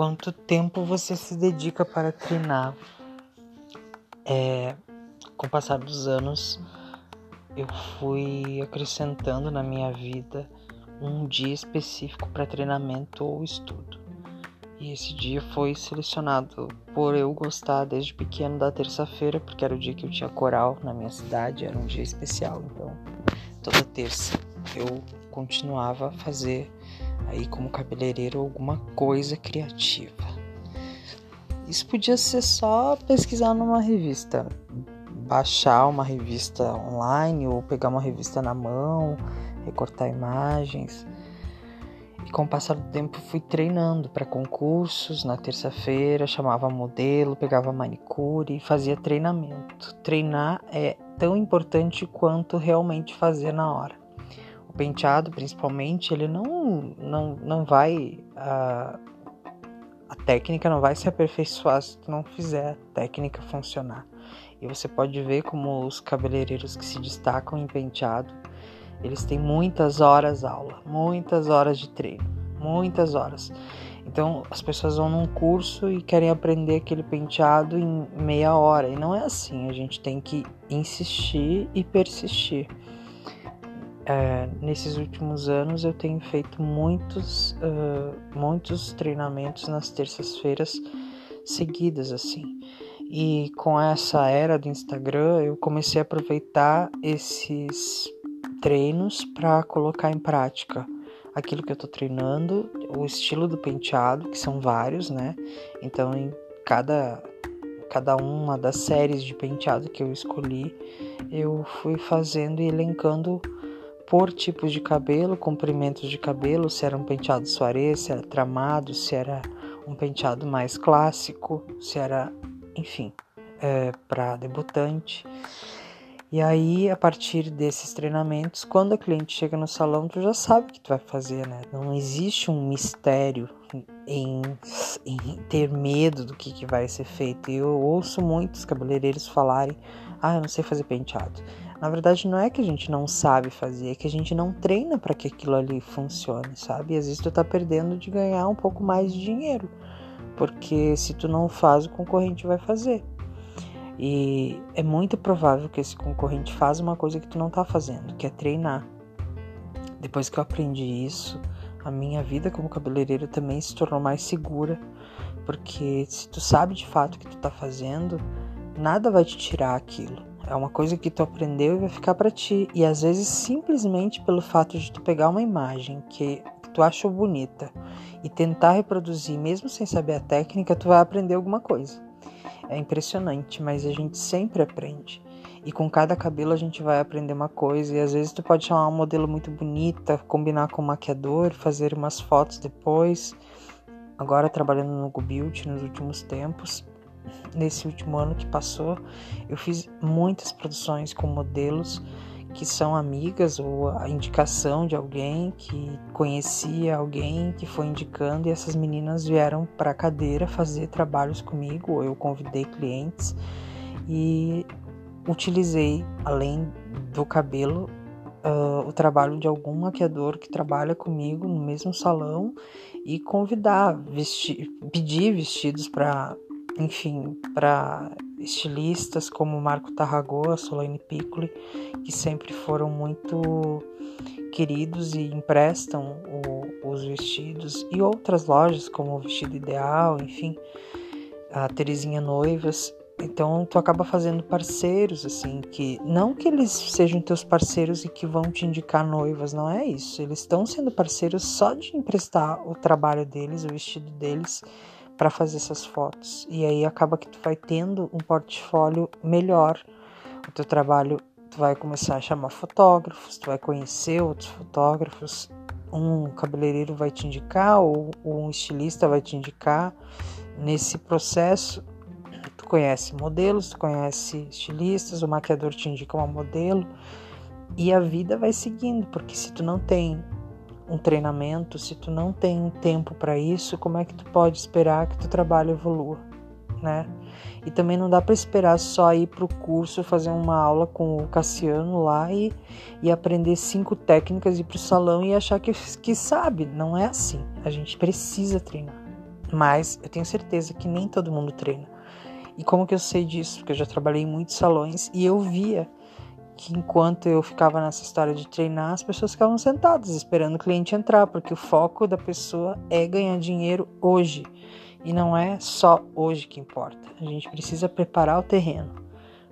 quanto tempo você se dedica para treinar. É, com o passar dos anos, eu fui acrescentando na minha vida um dia específico para treinamento ou estudo. E esse dia foi selecionado por eu gostar desde pequeno da terça-feira, porque era o dia que eu tinha coral na minha cidade, era um dia especial. Então, toda terça eu continuava a fazer aí como cabeleireiro alguma coisa criativa. Isso podia ser só pesquisar numa revista, baixar uma revista online ou pegar uma revista na mão, recortar imagens. E com o passar do tempo fui treinando para concursos. Na terça-feira chamava modelo, pegava manicure e fazia treinamento. Treinar é tão importante quanto realmente fazer na hora. O penteado, principalmente, ele não, não, não vai. A, a técnica não vai se aperfeiçoar se tu não fizer a técnica funcionar. E você pode ver como os cabeleireiros que se destacam em penteado, eles têm muitas horas aula, muitas horas de treino, muitas horas. Então as pessoas vão num curso e querem aprender aquele penteado em meia hora. E não é assim, a gente tem que insistir e persistir é, nesses últimos anos eu tenho feito muitos, uh, muitos treinamentos nas terças-feiras seguidas assim. E com essa era do Instagram, eu comecei a aproveitar esses treinos para colocar em prática aquilo que eu estou treinando, o estilo do penteado, que são vários, né? Então, em cada cada uma das séries de penteado que eu escolhi, eu fui fazendo e elencando por tipos de cabelo, comprimentos de cabelo, se era um penteado soirée, se era tramado, se era um penteado mais clássico, se era, enfim, é, para debutante. E aí, a partir desses treinamentos, quando a cliente chega no salão, tu já sabe o que tu vai fazer, né? Não existe um mistério em, em ter medo do que, que vai ser feito. E eu ouço muitos cabeleireiros falarem: ah, eu não sei fazer penteado. Na verdade, não é que a gente não sabe fazer, é que a gente não treina para que aquilo ali funcione, sabe? E às vezes tu tá perdendo de ganhar um pouco mais de dinheiro, porque se tu não faz, o concorrente vai fazer. E é muito provável que esse concorrente faça uma coisa que tu não tá fazendo, que é treinar. Depois que eu aprendi isso, a minha vida como cabeleireiro também se tornou mais segura, porque se tu sabe de fato o que tu tá fazendo, nada vai te tirar aquilo. É uma coisa que tu aprendeu e vai ficar para ti. E às vezes simplesmente pelo fato de tu pegar uma imagem que tu achou bonita e tentar reproduzir, mesmo sem saber a técnica, tu vai aprender alguma coisa. É impressionante, mas a gente sempre aprende. E com cada cabelo a gente vai aprender uma coisa. E às vezes tu pode chamar uma modelo muito bonita, combinar com o maquiador, fazer umas fotos depois. Agora trabalhando no GoBuild nos últimos tempos, nesse último ano que passou, eu fiz muitas produções com modelos que são amigas ou a indicação de alguém que conhecia alguém que foi indicando e essas meninas vieram para a cadeira fazer trabalhos comigo, ou eu convidei clientes e utilizei além do cabelo uh, o trabalho de algum maquiador que trabalha comigo no mesmo salão e convidar, vestir, pedir vestidos para enfim, para estilistas como Marco Tarragó, Solane Piccoli, que sempre foram muito queridos e emprestam o, os vestidos, e outras lojas como o Vestido Ideal, enfim, a Terezinha Noivas. Então tu acaba fazendo parceiros assim que não que eles sejam teus parceiros e que vão te indicar noivas, não é isso. Eles estão sendo parceiros só de emprestar o trabalho deles, o vestido deles para fazer essas fotos. E aí acaba que tu vai tendo um portfólio melhor. O teu trabalho, tu vai começar a chamar fotógrafos, tu vai conhecer outros fotógrafos. Um cabeleireiro vai te indicar ou um estilista vai te indicar. Nesse processo, tu conhece modelos, tu conhece estilistas, o maquiador te indica uma modelo e a vida vai seguindo, porque se tu não tem um treinamento, se tu não tem tempo para isso, como é que tu pode esperar que tu trabalho evolua, né? E também não dá para esperar só ir pro curso, fazer uma aula com o Cassiano lá e, e aprender cinco técnicas, ir pro salão e achar que, que sabe. Não é assim. A gente precisa treinar. Mas eu tenho certeza que nem todo mundo treina. E como que eu sei disso? Porque eu já trabalhei em muitos salões e eu via que enquanto eu ficava nessa história de treinar, as pessoas ficavam sentadas esperando o cliente entrar, porque o foco da pessoa é ganhar dinheiro hoje. E não é só hoje que importa. A gente precisa preparar o terreno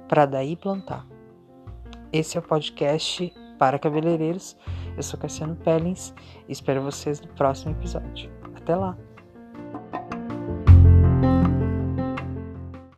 para daí plantar. Esse é o podcast para cabeleireiros. Eu sou Cassiano Pellins e espero vocês no próximo episódio. Até lá!